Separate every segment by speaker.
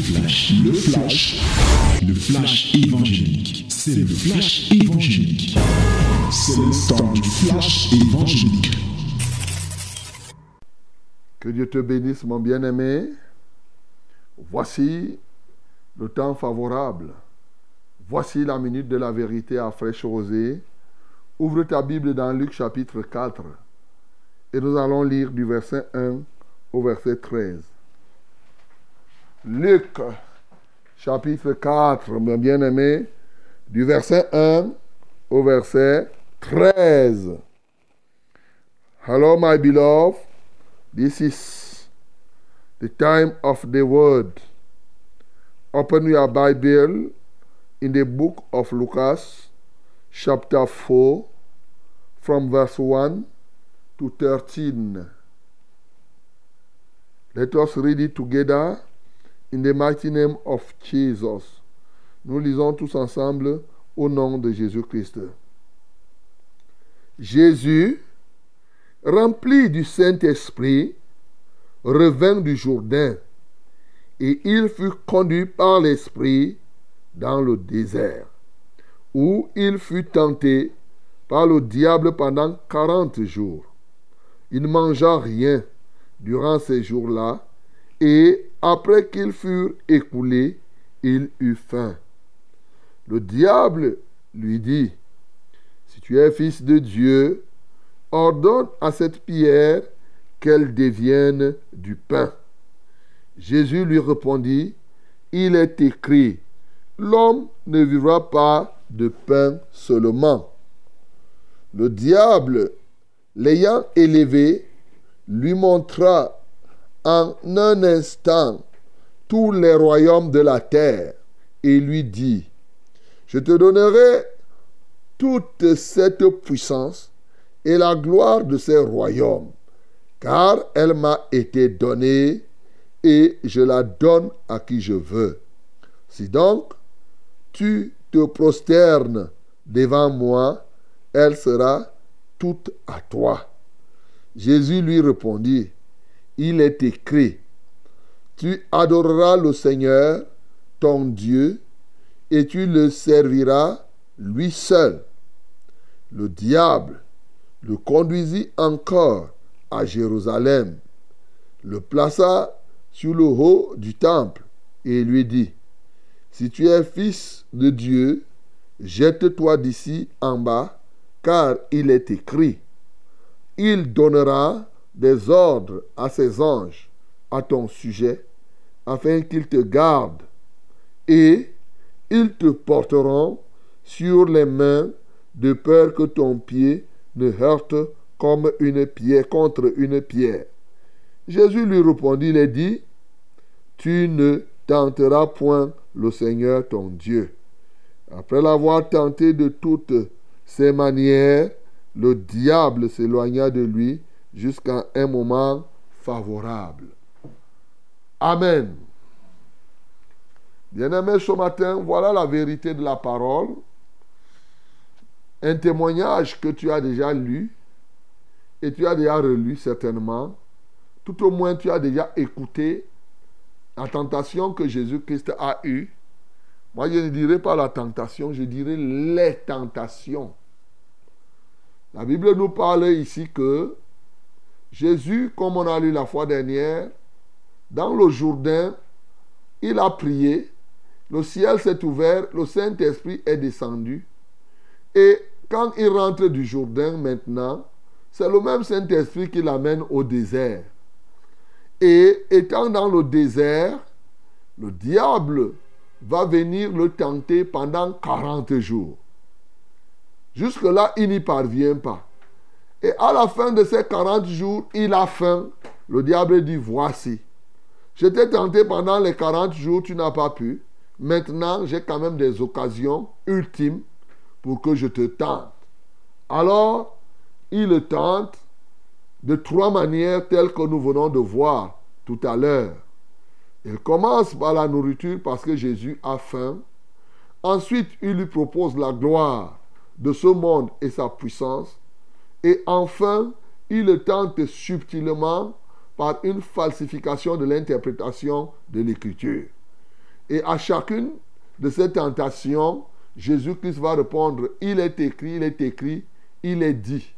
Speaker 1: flash, le flash, le flash évangélique. C'est le flash évangélique. C'est le temps du flash évangélique.
Speaker 2: Que Dieu te bénisse, mon bien-aimé. Voici le temps favorable. Voici la minute de la vérité à fraîche rosée. Ouvre ta Bible dans Luc chapitre 4 et nous allons lire du verset 1 au verset 13. Luc chapitre 4, mon bien-aimé, du verset 1 au verset 13. Hello, my beloved. This is the time of the word. Open your Bible in the book of Lucas, chapter 4, from verse 1 to 13. Let us read it together in the mighty name of Jesus. Nous lisons tous ensemble au nom de Jésus-Christ. Jésus, rempli du Saint-Esprit, revint du Jourdain et il fut conduit par l'Esprit dans le désert, où il fut tenté par le diable pendant quarante jours. Il ne mangea rien durant ces jours-là, et après qu'ils furent écoulés, il eut faim. Le diable lui dit, Si tu es fils de Dieu, ordonne à cette pierre qu'elle devienne du pain. Jésus lui répondit, Il est écrit, L'homme ne vivra pas de pain seulement. Le diable, l'ayant élevé, lui montra en un instant tous les royaumes de la terre et lui dit, je te donnerai toute cette puissance et la gloire de ces royaumes, car elle m'a été donnée et je la donne à qui je veux. Si donc tu te prosternes devant moi, elle sera toute à toi. Jésus lui répondit, il est écrit, tu adoreras le Seigneur, ton Dieu, et tu le serviras lui seul. Le diable le conduisit encore à Jérusalem, le plaça sur le haut du temple et lui dit, Si tu es fils de Dieu, jette-toi d'ici en bas, car il est écrit, Il donnera des ordres à ses anges à ton sujet, afin qu'ils te gardent, et ils te porteront sur les mains de peur que ton pied ne heurte comme une pierre contre une pierre. Jésus lui répondit et dit, Tu ne tenteras point le Seigneur ton Dieu. Après l'avoir tenté de toutes ses manières, le diable s'éloigna de lui jusqu'à un moment favorable. Amen. Bien-aimés, ce matin, voilà la vérité de la parole. Un témoignage que tu as déjà lu et tu as déjà relu certainement. Tout au moins, tu as déjà écouté la tentation que Jésus-Christ a eue. Moi, je ne dirais pas la tentation, je dirais les tentations. La Bible nous parle ici que Jésus, comme on a lu la fois dernière, dans le Jourdain, il a prié, le ciel s'est ouvert, le Saint-Esprit est descendu. Et quand il rentre du Jourdain maintenant, c'est le même Saint-Esprit qui l'amène au désert. Et étant dans le désert, le diable va venir le tenter pendant 40 jours. Jusque-là, il n'y parvient pas. Et à la fin de ces 40 jours, il a faim. Le diable dit, voici. Je t'ai tenté pendant les 40 jours, tu n'as pas pu. Maintenant, j'ai quand même des occasions ultimes pour que je te tente. Alors, il le tente de trois manières telles que nous venons de voir tout à l'heure. Il commence par la nourriture parce que Jésus a faim. Ensuite, il lui propose la gloire de ce monde et sa puissance. Et enfin, il tente subtilement par une falsification de l'interprétation de l'écriture. Et à chacune de ces tentations, Jésus-Christ va répondre, il est écrit, il est écrit, il est dit.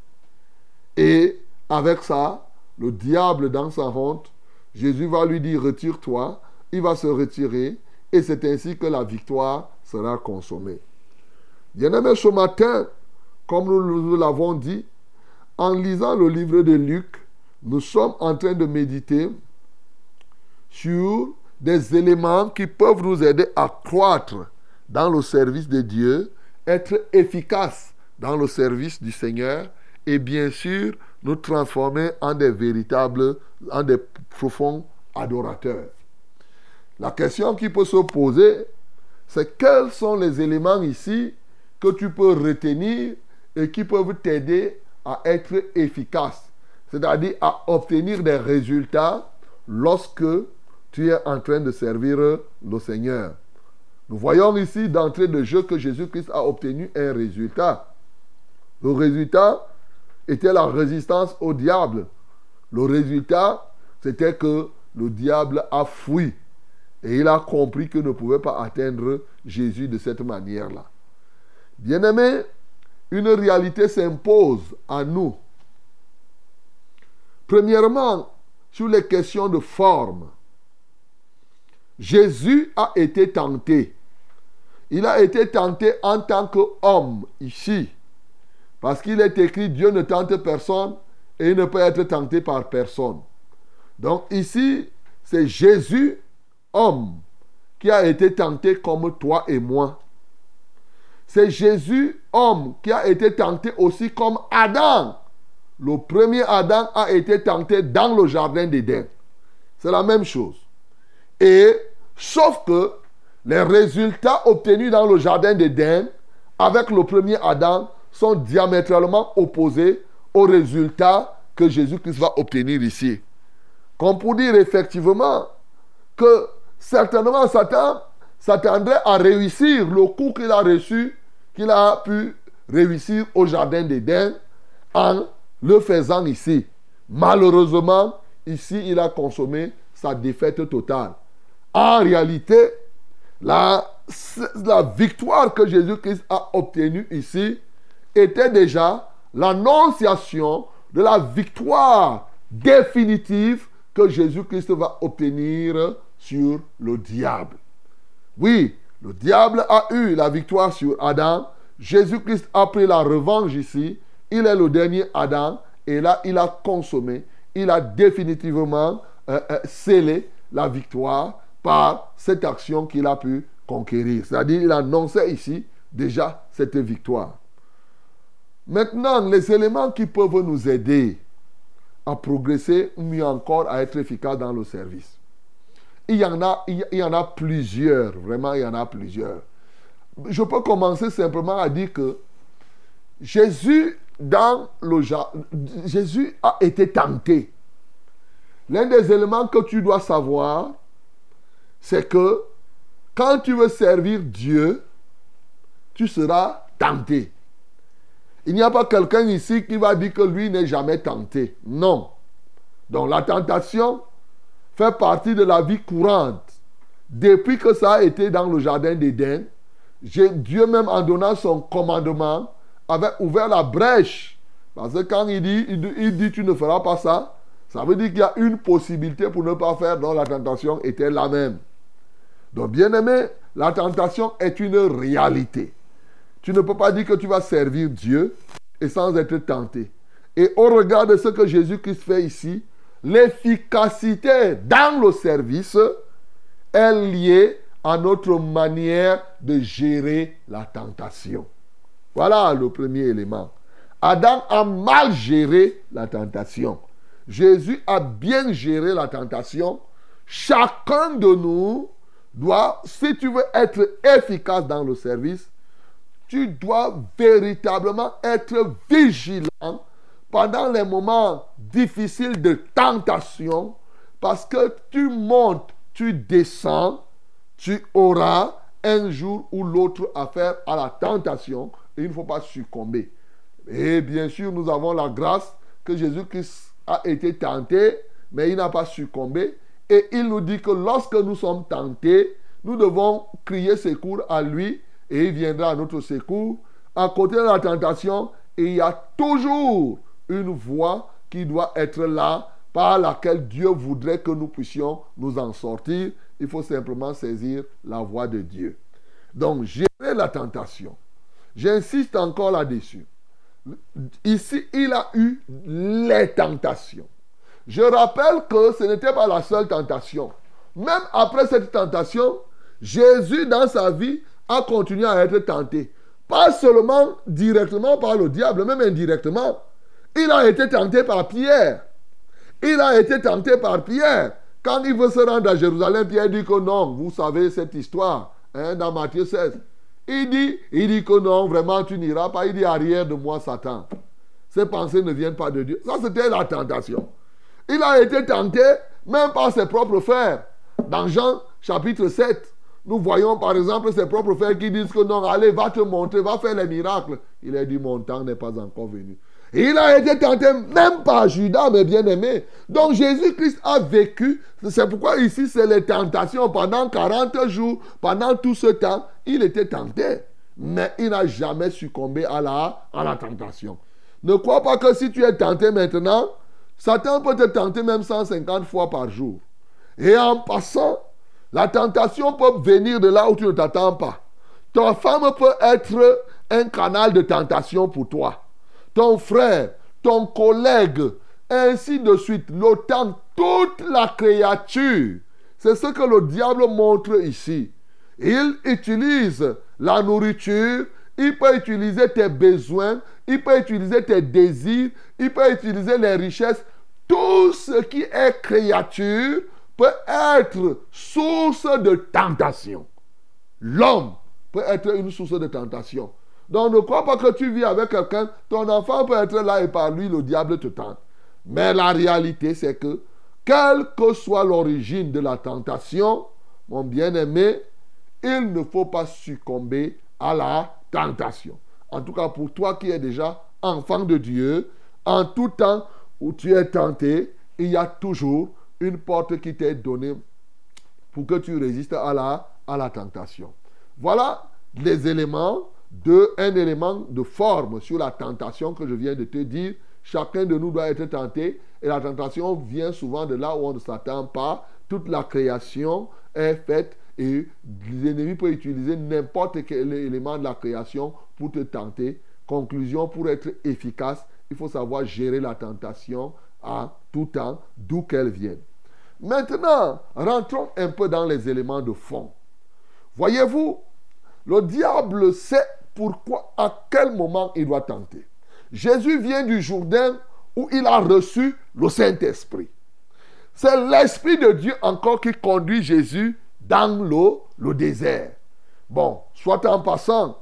Speaker 2: Et avec ça, le diable dans sa honte, Jésus va lui dire, retire-toi, il va se retirer, et c'est ainsi que la victoire sera consommée. Bien-aimé, ce matin, comme nous l'avons dit, en lisant le livre de Luc, nous sommes en train de méditer sur des éléments qui peuvent nous aider à croître dans le service de Dieu, être efficaces dans le service du Seigneur et bien sûr nous transformer en des véritables, en des profonds adorateurs. La question qui peut se poser, c'est quels sont les éléments ici que tu peux retenir et qui peuvent t'aider à être efficace, c'est-à-dire à obtenir des résultats lorsque tu es en train de servir le Seigneur. Nous voyons ici d'entrée de jeu que Jésus-Christ a obtenu un résultat. Le résultat était la résistance au diable. Le résultat, c'était que le diable a fui. Et il a compris qu'il ne pouvait pas atteindre Jésus de cette manière-là. Bien-aimé, une réalité s'impose à nous. Premièrement, sur les questions de forme. Jésus a été tenté. Il a été tenté en tant qu'homme ici. Parce qu'il est écrit, Dieu ne tente personne et il ne peut être tenté par personne. Donc ici, c'est Jésus, homme, qui a été tenté comme toi et moi. C'est Jésus, homme, qui a été tenté aussi comme Adam. Le premier Adam a été tenté dans le jardin d'Éden. C'est la même chose. Et sauf que les résultats obtenus dans le jardin d'Éden avec le premier Adam sont diamétralement opposés aux résultats que Jésus-Christ va obtenir ici. Comme pour dire effectivement que certainement Satan s'attendrait à réussir le coup qu'il a reçu qu'il a pu réussir au jardin d'Éden en le faisant ici. Malheureusement, ici, il a consommé sa défaite totale. En réalité, la, la victoire que Jésus-Christ a obtenue ici était déjà l'annonciation de la victoire définitive que Jésus-Christ va obtenir sur le diable. Oui, le diable a eu la victoire sur Adam. Jésus-Christ a pris la revanche ici. Il est le dernier Adam. Et là, il a consommé, il a définitivement euh, euh, scellé la victoire par cette action qu'il a pu conquérir. C'est-à-dire, il annonçait ici déjà cette victoire. Maintenant, les éléments qui peuvent nous aider à progresser, mieux encore à être efficace dans le service. Il y, en a, il y en a plusieurs, vraiment, il y en a plusieurs. Je peux commencer simplement à dire que Jésus, dans le Jésus a été tenté. L'un des éléments que tu dois savoir, c'est que quand tu veux servir Dieu, tu seras tenté. Il n'y a pas quelqu'un ici qui va dire que lui n'est jamais tenté. Non. Donc la tentation, fait partie de la vie courante. Depuis que ça a été dans le jardin d'Éden, Dieu même en donnant son commandement avait ouvert la brèche. Parce que quand il dit, il dit tu ne feras pas ça, ça veut dire qu'il y a une possibilité pour ne pas faire, dont la tentation était la même. Donc bien aimé, la tentation est une réalité. Tu ne peux pas dire que tu vas servir Dieu et sans être tenté. Et au regard de ce que Jésus-Christ fait ici, l'efficacité dans le service est liée à notre manière de gérer la tentation. Voilà le premier élément. Adam a mal géré la tentation. Jésus a bien géré la tentation. Chacun de nous doit, si tu veux être efficace dans le service, tu dois véritablement être vigilant pendant les moments difficiles de tentation, parce que tu montes, tu descends, tu auras un jour ou l'autre affaire à la tentation et il ne faut pas succomber. Et bien sûr, nous avons la grâce que Jésus-Christ a été tenté, mais il n'a pas succombé. Et il nous dit que lorsque nous sommes tentés, nous devons crier secours à lui et il viendra à notre secours. À côté de la tentation, il y a toujours une voie qui doit être là par laquelle Dieu voudrait que nous puissions nous en sortir. Il faut simplement saisir la voie de Dieu. Donc, gérer la tentation. J'insiste encore là-dessus. Ici, il a eu les tentations. Je rappelle que ce n'était pas la seule tentation. Même après cette tentation, Jésus, dans sa vie, a continué à être tenté. Pas seulement directement par le diable, même indirectement. Il a été tenté par Pierre. Il a été tenté par Pierre. Quand il veut se rendre à Jérusalem, Pierre dit que non, vous savez cette histoire, hein, dans Matthieu 16. Il dit, il dit que non, vraiment, tu n'iras pas. Il dit, arrière de moi, Satan. Ces pensées ne viennent pas de Dieu. Ça, c'était la tentation. Il a été tenté même par ses propres frères. Dans Jean chapitre 7, nous voyons par exemple ses propres frères qui disent que non, allez, va te montrer, va faire les miracles. Il a dit, mon temps n'est pas encore venu. Il a été tenté même par Judas, mes bien-aimés. Donc Jésus-Christ a vécu. C'est pourquoi ici, c'est les tentations. Pendant 40 jours, pendant tout ce temps, il était tenté. Mais il n'a jamais succombé à la, à la tentation. Ne crois pas que si tu es tenté maintenant, Satan peut te tenter même 150 fois par jour. Et en passant, la tentation peut venir de là où tu ne t'attends pas. Ta femme peut être un canal de tentation pour toi ton frère, ton collègue, ainsi de suite. L'OTAN, toute la créature. C'est ce que le diable montre ici. Il utilise la nourriture, il peut utiliser tes besoins, il peut utiliser tes désirs, il peut utiliser les richesses. Tout ce qui est créature peut être source de tentation. L'homme peut être une source de tentation. Donc ne crois pas que tu vis avec quelqu'un, ton enfant peut être là et par lui le diable te tente. Mais la réalité c'est que, quelle que soit l'origine de la tentation, mon bien-aimé, il ne faut pas succomber à la tentation. En tout cas, pour toi qui es déjà enfant de Dieu, en tout temps où tu es tenté, il y a toujours une porte qui t'est donnée pour que tu résistes à la, à la tentation. Voilà les éléments de un élément de forme sur la tentation que je viens de te dire. Chacun de nous doit être tenté et la tentation vient souvent de là où on ne s'attend pas. Toute la création est faite et l'ennemi peut utiliser n'importe quel élément de la création pour te tenter. Conclusion, pour être efficace, il faut savoir gérer la tentation à tout temps, d'où qu'elle vienne. Maintenant, rentrons un peu dans les éléments de fond. Voyez-vous, le diable sait pourquoi, à quel moment il doit tenter. Jésus vient du Jourdain où il a reçu le Saint-Esprit. C'est l'Esprit de Dieu encore qui conduit Jésus dans l'eau, le désert. Bon, soit en passant,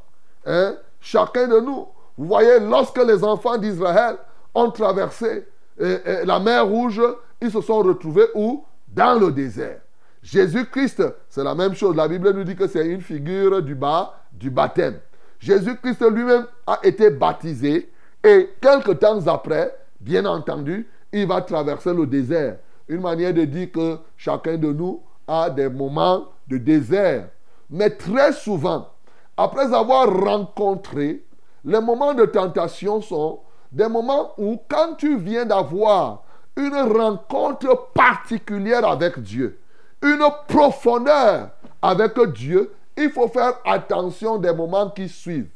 Speaker 2: hein, chacun de nous, vous voyez, lorsque les enfants d'Israël ont traversé euh, euh, la mer Rouge, ils se sont retrouvés où? Dans le désert. Jésus-Christ, c'est la même chose. La Bible nous dit que c'est une figure du bas, du baptême. Jésus-Christ lui-même a été baptisé et quelques temps après, bien entendu, il va traverser le désert. Une manière de dire que chacun de nous a des moments de désert. Mais très souvent, après avoir rencontré, les moments de tentation sont des moments où quand tu viens d'avoir une rencontre particulière avec Dieu, une profondeur avec Dieu, il faut faire attention des moments qui suivent.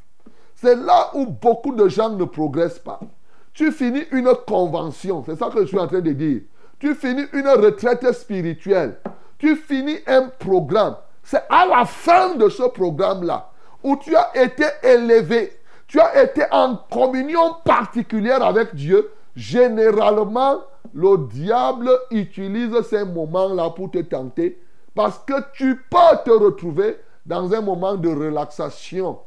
Speaker 2: C'est là où beaucoup de gens ne progressent pas. Tu finis une convention, c'est ça que je suis en train de dire. Tu finis une retraite spirituelle. Tu finis un programme. C'est à la fin de ce programme-là où tu as été élevé, tu as été en communion particulière avec Dieu. Généralement, le diable utilise ces moments-là pour te tenter parce que tu peux te retrouver dans un moment de relaxation.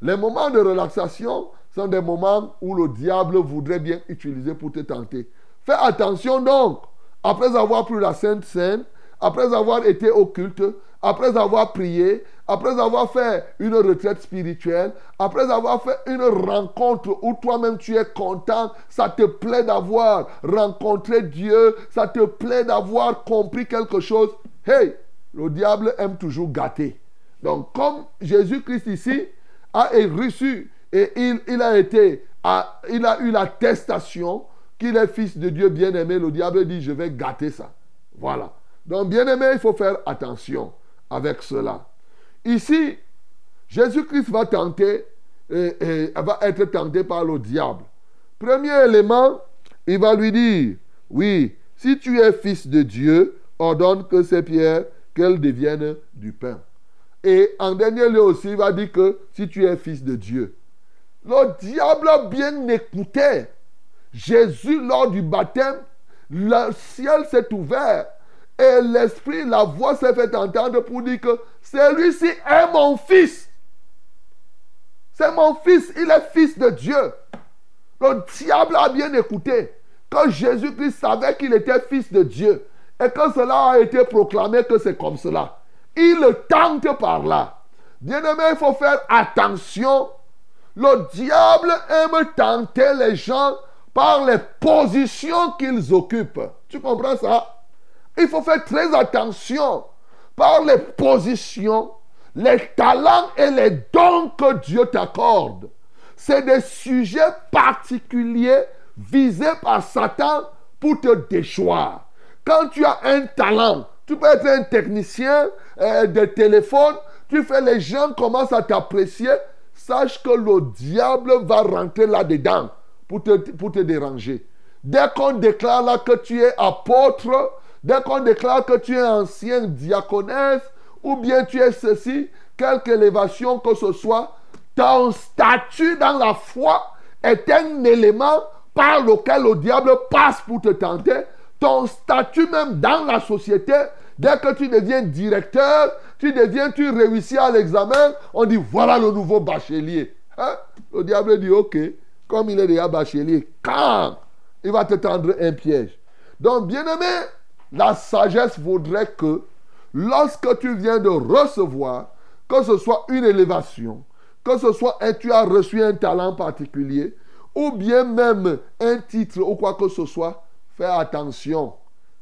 Speaker 2: Les moments de relaxation sont des moments où le diable voudrait bien utiliser pour te tenter. Fais attention donc, après avoir pris la Sainte Seine, après avoir été au culte, après avoir prié, après avoir fait une retraite spirituelle, après avoir fait une rencontre où toi-même tu es content, ça te plaît d'avoir rencontré Dieu, ça te plaît d'avoir compris quelque chose. Hey, le diable aime toujours gâter. Donc, comme Jésus-Christ ici a reçu et il, a été, il a eu l'attestation qu'il est fils de Dieu bien-aimé, le diable dit, je vais gâter ça. Voilà. Donc, bien-aimé, il faut faire attention avec cela. Ici, Jésus-Christ va tenter, va être tenté par le diable. Premier élément, il va lui dire, oui, si tu es fils de Dieu, ordonne que ces pierres, qu'elles deviennent du pain. Et en dernier lieu aussi, il va dire que si tu es fils de Dieu. Le diable a bien écouté. Jésus, lors du baptême, le ciel s'est ouvert et l'esprit, la voix s'est fait entendre pour dire que celui-ci est mon fils. C'est mon fils, il est fils de Dieu. Le diable a bien écouté. Quand Jésus-Christ savait qu'il était fils de Dieu et que cela a été proclamé que c'est comme cela, il tente par là. Bien-aimé, il faut faire attention. Le diable aime tenter les gens par les positions qu'ils occupent. Tu comprends ça? Il faut faire très attention par les positions, les talents et les dons que Dieu t'accorde. C'est des sujets particuliers visés par Satan pour te déchoir. Quand tu as un talent, tu peux être un technicien euh, de téléphone, tu fais les gens commencent à t'apprécier, sache que le diable va rentrer là-dedans pour te, pour te déranger. Dès qu'on déclare là que tu es apôtre, Dès qu'on déclare que tu es ancien diaconesse ou bien tu es ceci, quelque élévation que ce soit, ton statut dans la foi est un élément par lequel le diable passe pour te tenter. Ton statut même dans la société, dès que tu deviens directeur, tu deviens, tu réussis à l'examen, on dit voilà le nouveau bachelier. Hein? Le diable dit ok, comme il est déjà bachelier, quand il va te tendre un piège. Donc, bien aimé, la sagesse voudrait que lorsque tu viens de recevoir, que ce soit une élévation, que ce soit un, tu as reçu un talent particulier, ou bien même un titre ou quoi que ce soit, fais attention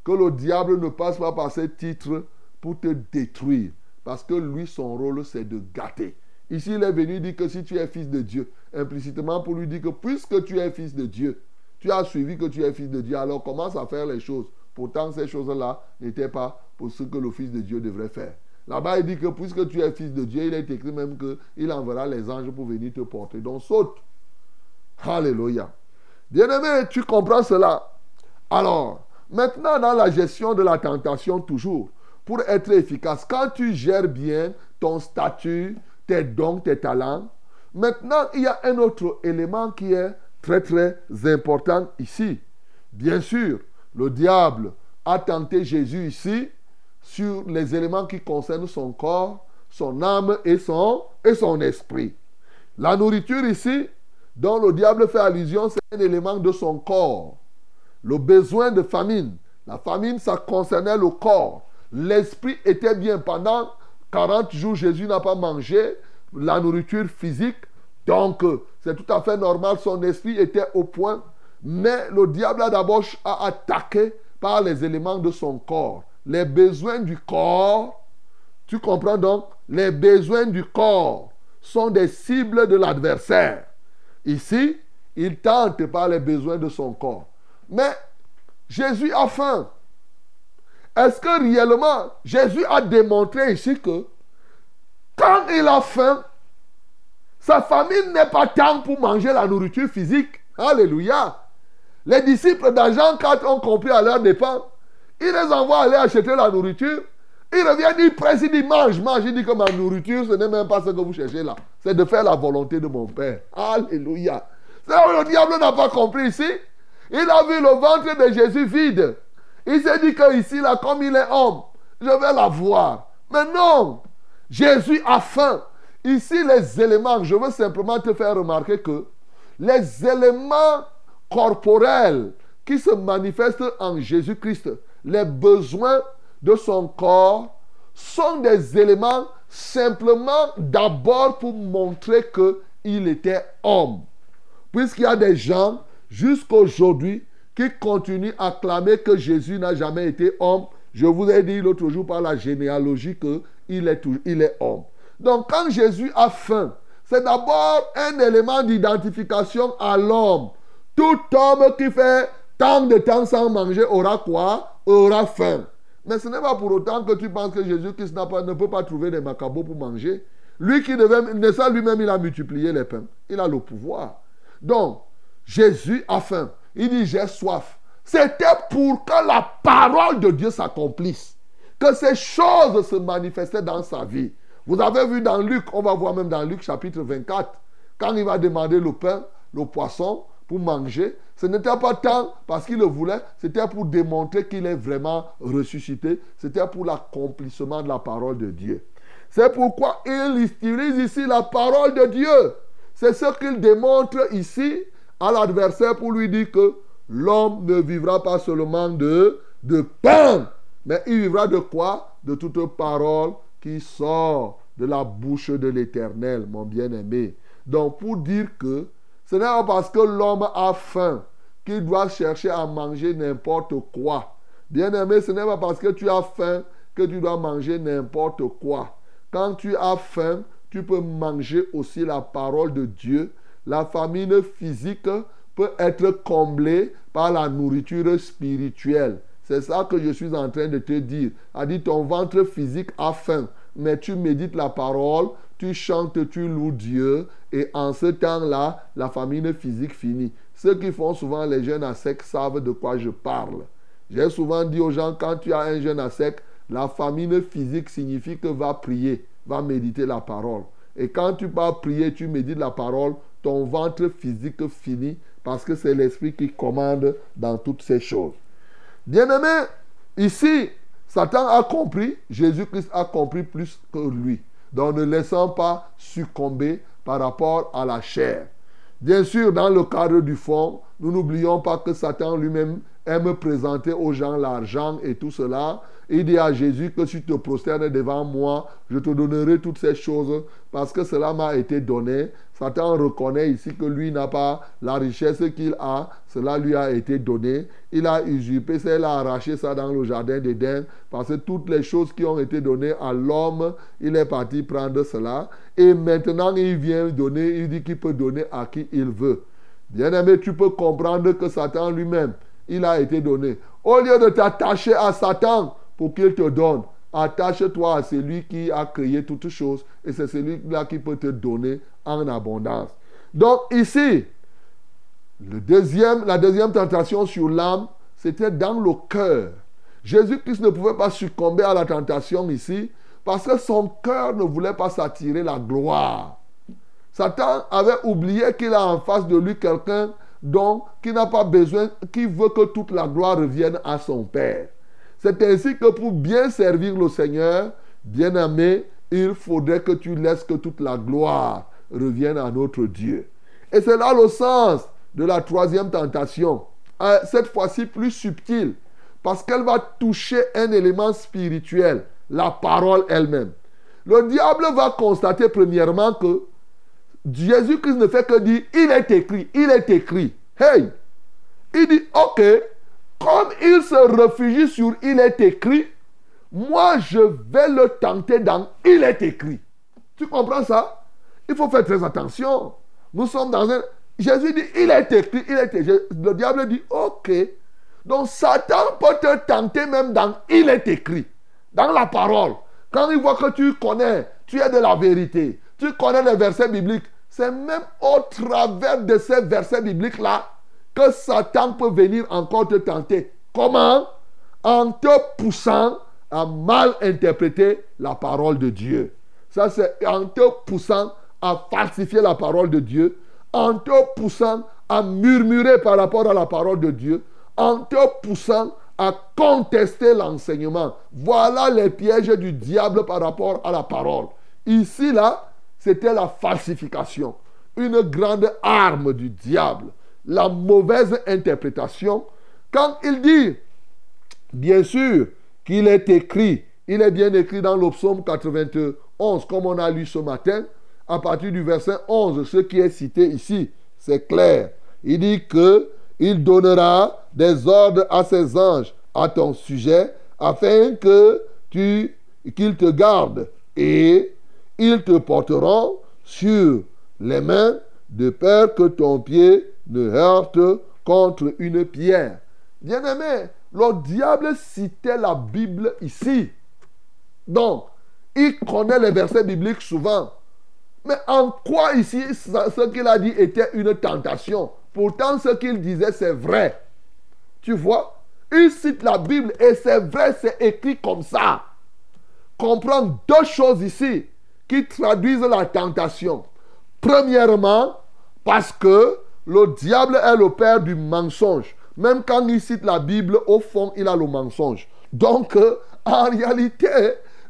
Speaker 2: que le diable ne passe pas par ces titres pour te détruire. Parce que lui, son rôle, c'est de gâter. Ici, il est venu dire que si tu es fils de Dieu, implicitement pour lui dire que puisque tu es fils de Dieu, tu as suivi que tu es fils de Dieu, alors commence à faire les choses Pourtant, ces choses-là n'étaient pas pour ce que le Fils de Dieu devrait faire. Là-bas, il dit que puisque tu es fils de Dieu, il est écrit même qu'il enverra les anges pour venir te porter. Donc saute. Alléluia. Bien-aimé, tu comprends cela. Alors, maintenant, dans la gestion de la tentation, toujours, pour être efficace, quand tu gères bien ton statut, tes dons, tes talents, maintenant, il y a un autre élément qui est très, très important ici. Bien sûr, le diable a tenté Jésus ici sur les éléments qui concernent son corps, son âme et son, esprit. La nourriture ici, dont le diable fait allusion, c'est un élément de son corps. Le besoin de famine. La famine, ça concernait le corps. L'esprit était bien. Pendant 40 jours, Jésus n'a pas mangé la nourriture physique. Donc, c'est tout à fait normal. Son esprit était au point mais le diable a d'abord attaqué par les éléments de son corps. Les besoins du corps, tu comprends donc, les besoins du corps sont des cibles de l'adversaire. Ici, il tente par les besoins de son corps. Mais Jésus a faim. Est-ce que réellement Jésus a démontré ici que quand il a faim, sa famille n'est pas temps pour manger la nourriture physique? Alléluia. Les disciples d'Agent 4 ont compris à leur dépens. Ils les envoient aller acheter la nourriture. Ils reviennent, ils pressent, ils disent mange, mange. Ils disent que ma nourriture, ce n'est même pas ce que vous cherchez là. C'est de faire la volonté de mon Père. Alléluia. C'est le diable n'a pas compris ici. Il a vu le ventre de Jésus vide. Il s'est dit que ici, là, comme il est homme, je vais la voir. Mais non, Jésus a faim. Ici, les éléments, je veux simplement te faire remarquer que les éléments corporel qui se manifeste en Jésus-Christ, les besoins de son corps sont des éléments simplement d'abord pour montrer qu'il était homme. Puisqu'il y a des gens jusqu'aujourd'hui qui continuent à clamer que Jésus n'a jamais été homme Je vous ai dit l'autre jour par la généalogie qu'il est, il est homme. Donc quand Jésus a faim, c'est d'abord un élément d'identification à l'homme. Tout homme qui fait tant de temps sans manger aura quoi? Aura faim. Mais ce n'est pas pour autant que tu penses que Jésus-Christ ne peut pas trouver des macabots pour manger. Lui qui devait, ne ça lui-même, il a multiplié les pains. Il a le pouvoir. Donc, Jésus a faim. Il dit, j'ai soif. C'était pour que la parole de Dieu s'accomplisse. Que ces choses se manifestaient dans sa vie. Vous avez vu dans Luc, on va voir même dans Luc chapitre 24, quand il va demander le pain, le poisson pour manger, ce n'était pas tant parce qu'il le voulait, c'était pour démontrer qu'il est vraiment ressuscité, c'était pour l'accomplissement de la parole de Dieu. C'est pourquoi il utilise ici la parole de Dieu. C'est ce qu'il démontre ici à l'adversaire pour lui dire que l'homme ne vivra pas seulement de, pain, mais il vivra de quoi? De toute parole qui sort de la bouche de l'Éternel, mon bien-aimé. Donc pour dire que ce n'est pas parce que l'homme a faim qu'il doit chercher à manger n'importe quoi. Bien-aimé, ce n'est pas parce que tu as faim que tu dois manger n'importe quoi. Quand tu as faim, tu peux manger aussi la parole de Dieu. La famine physique peut être comblée par la nourriture spirituelle. C'est ça que je suis en train de te dire. A dit ton ventre physique a faim, mais tu médites la parole, tu chantes, tu loues Dieu, et en ce temps-là, la famine physique finit. Ceux qui font souvent les jeûnes à sec savent de quoi je parle. J'ai souvent dit aux gens, quand tu as un jeûne à sec, la famine physique signifie que va prier, va méditer la parole. Et quand tu vas prier, tu médites la parole, ton ventre physique finit parce que c'est l'Esprit qui commande dans toutes ces choses. Bien-aimé, ici, Satan a compris, Jésus-Christ a compris plus que lui. Donc ne laissant pas succomber par rapport à la chair. Bien sûr, dans le cadre du fond, nous n'oublions pas que Satan lui-même aime présenter aux gens l'argent et tout cela. Il dit à Jésus que si tu te prosternes devant moi, je te donnerai toutes ces choses parce que cela m'a été donné. Satan reconnaît ici que lui n'a pas la richesse qu'il a, cela lui a été donné. Il a usurpé il a arraché ça dans le jardin d'Éden parce que toutes les choses qui ont été données à l'homme, il est parti prendre cela. Et maintenant, il vient donner, il dit qu'il peut donner à qui il veut. Bien-aimé, tu peux comprendre que Satan lui-même, il a été donné. Au lieu de t'attacher à Satan pour qu'il te donne, attache-toi à celui qui a créé toutes choses et c'est celui-là qui peut te donner en abondance. Donc ici, la deuxième tentation sur l'âme, c'était dans le cœur. Jésus-Christ ne pouvait pas succomber à la tentation ici parce que son cœur ne voulait pas s'attirer la gloire. Satan avait oublié qu'il a en face de lui quelqu'un dont qui n'a pas besoin, qui veut que toute la gloire revienne à son Père. C'est ainsi que pour bien servir le Seigneur, bien-aimé, il faudrait que tu laisses que toute la gloire revienne à notre Dieu. Et c'est là le sens de la troisième tentation. Euh, cette fois-ci plus subtile, parce qu'elle va toucher un élément spirituel, la parole elle-même. Le diable va constater premièrement que Jésus-Christ ne fait que dire, il est écrit, il est écrit. Hey, il dit, ok, comme il se réfugie sur il est écrit, moi je vais le tenter dans il est écrit. Tu comprends ça? Il faut faire très attention. Nous sommes dans un... Jésus dit, il est écrit, il est écrit. Le diable dit, ok. Donc Satan peut te tenter même dans il est écrit, dans la parole. Quand il voit que tu connais, tu es de la vérité, tu connais les versets bibliques, c'est même au travers de ces versets bibliques-là que Satan peut venir encore te tenter. Comment? En te poussant à mal interpréter la parole de Dieu. Ça, c'est en te poussant à falsifier la parole de Dieu, en te poussant à murmurer par rapport à la parole de Dieu, en te poussant à contester l'enseignement. Voilà les pièges du diable par rapport à la parole. Ici, là, c'était la falsification. Une grande arme du diable. La mauvaise interprétation. Quand il dit, bien sûr, qu'il est écrit, il est bien écrit dans le psaume 91, comme on a lu ce matin, à partir du verset 11, ce qui est cité ici, c'est clair. Il dit que il donnera des ordres à ses anges à ton sujet afin que qu'ils te gardent et ils te porteront sur les mains de peur que ton pied ne heurte contre une pierre. Bien-aimé, le diable citait la Bible ici. Donc, il connaît les versets bibliques souvent. Mais en quoi ici ce qu'il a dit était une tentation? Pourtant, ce qu'il disait, c'est vrai. Tu vois Il cite la Bible et c'est vrai, c'est écrit comme ça. Comprends deux choses ici qui traduisent la tentation. Premièrement, parce que le diable est le père du mensonge. Même quand il cite la Bible, au fond, il a le mensonge. Donc, euh, en réalité,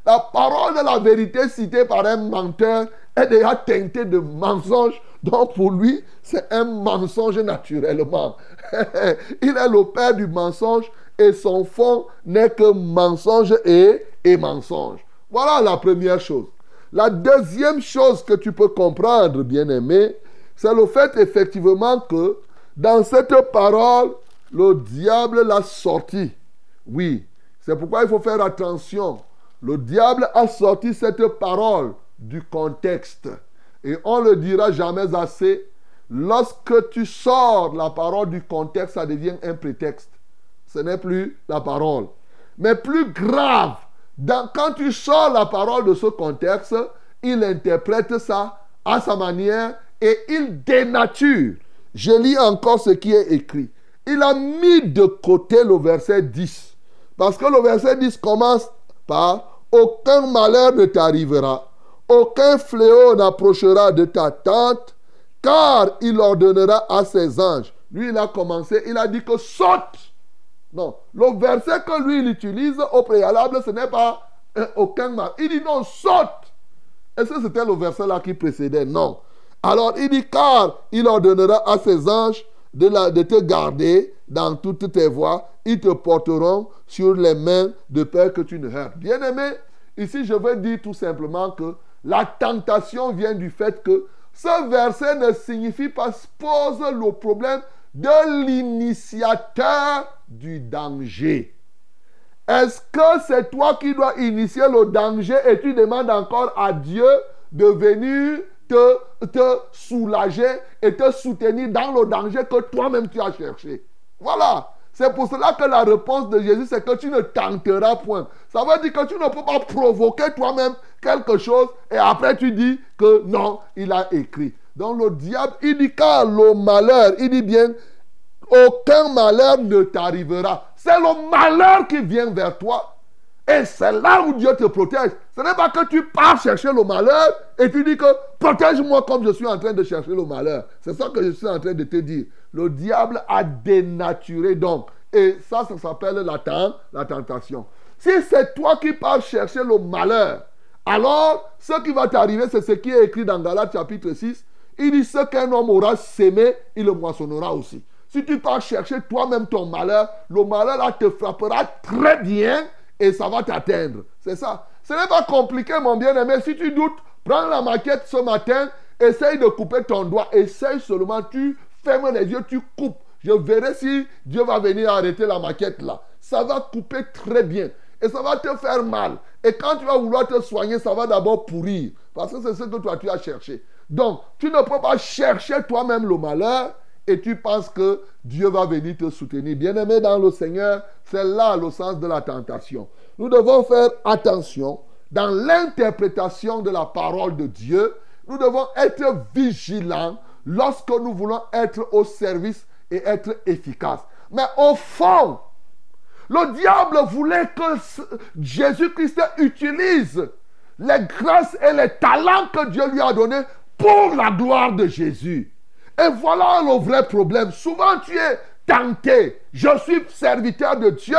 Speaker 2: la parole de la vérité citée par un menteur est déjà teintée de mensonge. Donc, pour lui, c'est un mensonge naturellement. il est le père du mensonge et son fond n'est que mensonge et, et mensonge. Voilà la première chose. La deuxième chose que tu peux comprendre, bien-aimé, c'est le fait effectivement que dans cette parole, le diable l'a sorti. Oui, c'est pourquoi il faut faire attention. Le diable a sorti cette parole du contexte. Et on ne le dira jamais assez. Lorsque tu sors la parole du contexte, ça devient un prétexte. Ce n'est plus la parole. Mais plus grave, quand tu sors la parole de ce contexte, il interprète ça à sa manière et il dénature. Je lis encore ce qui est écrit. Il a mis de côté le verset 10. Parce que le verset 10 commence par Aucun malheur ne t'arrivera, aucun fléau n'approchera de ta tente, car il ordonnera à ses anges. Lui, il a commencé, il a dit que saute. Non, le verset que lui, il utilise au préalable, ce n'est pas euh, aucun mal. Il dit non, saute. Est-ce que c'était le verset là qui précédait? Non. Alors il dit car il ordonnera à ses anges de, de te garder dans toutes tes voies. Ils te porteront sur les mains de peur que tu ne heurtes. Bien-aimé, ici je veux dire tout simplement que la tentation vient du fait que ce verset ne signifie pas pose le problème de l'initiateur du danger. Est-ce que c'est toi qui dois initier le danger et tu demandes encore à Dieu de venir te, te soulager et te soutenir dans le danger que toi-même tu as cherché? Voilà. C'est pour cela que la réponse de Jésus, c'est que tu ne tenteras point. Ça veut dire que tu ne peux pas provoquer toi-même quelque chose et après tu dis que non, il a écrit. Donc le diable, il dit car le malheur, il dit bien, aucun malheur ne t'arrivera. C'est le malheur qui vient vers toi. Et c'est là où Dieu te protège. Ce n'est pas que tu pars chercher le malheur et tu dis que protège-moi comme je suis en train de chercher le malheur. C'est ça que je suis en train de te dire. Le diable a dénaturé donc. Et ça, ça s'appelle la, tentation. Si c'est toi qui pars chercher le malheur, alors ce qui va t'arriver, c'est ce qui est écrit dans Galates chapitre 6. Il dit ce qu'un homme aura sémé, il le moissonnera aussi. Si tu pars chercher toi-même ton malheur, le malheur là te frappera très bien et ça va t'atteindre. C'est ça. Ce n'est pas compliqué, mon bien-aimé. Si tu doutes, prends la maquette ce matin, essaye de couper ton doigt. Essaye seulement, tu fermes les yeux, tu coupes. Je verrai si Dieu va venir arrêter la maquette là. Ça va couper très bien. Et ça va te faire mal. Et quand tu vas vouloir te soigner, ça va d'abord pourrir. Parce que c'est ce que toi tu as cherché. Donc, tu ne peux pas chercher toi-même le malheur et tu penses que Dieu va venir te soutenir. Bien-aimé dans le Seigneur, c'est là le sens de la tentation. Nous devons faire attention dans l'interprétation de la parole de Dieu. Nous devons être vigilants lorsque nous voulons être au service et être efficaces. Mais au fond, le diable voulait que Jésus-Christ utilise les grâces et les talents que Dieu lui a donnés pour la gloire de Jésus. Et voilà le vrai problème. Souvent tu es tenté. Je suis serviteur de Dieu,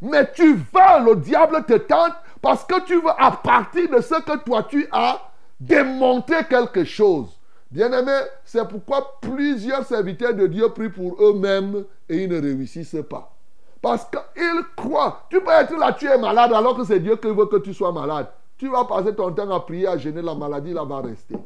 Speaker 2: mais tu veux, le diable te tente parce que tu veux à partir de ce que toi tu as démonter quelque chose. Bien-aimé, c'est pourquoi plusieurs serviteurs de Dieu prient pour eux-mêmes et ils ne réussissent pas. Parce qu'ils croient. Tu peux être là, tu es malade alors que c'est Dieu qui veut que tu sois malade. Tu vas passer ton temps à prier, à gêner la maladie, là va rester.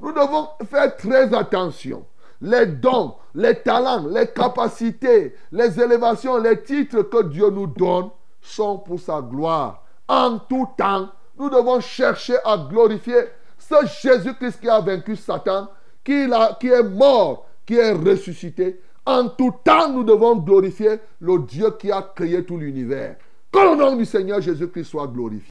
Speaker 2: Nous devons faire très attention. Les dons, les talents, les capacités, les élévations, les titres que Dieu nous donne, sont pour sa gloire. En tout temps, nous devons chercher à glorifier ce Jésus-Christ qui a vaincu Satan, qui, est mort, qui est ressuscité. En tout temps, nous devons glorifier le Dieu qui a créé tout l'univers. Que le nom du Seigneur Jésus-Christ soit glorifié.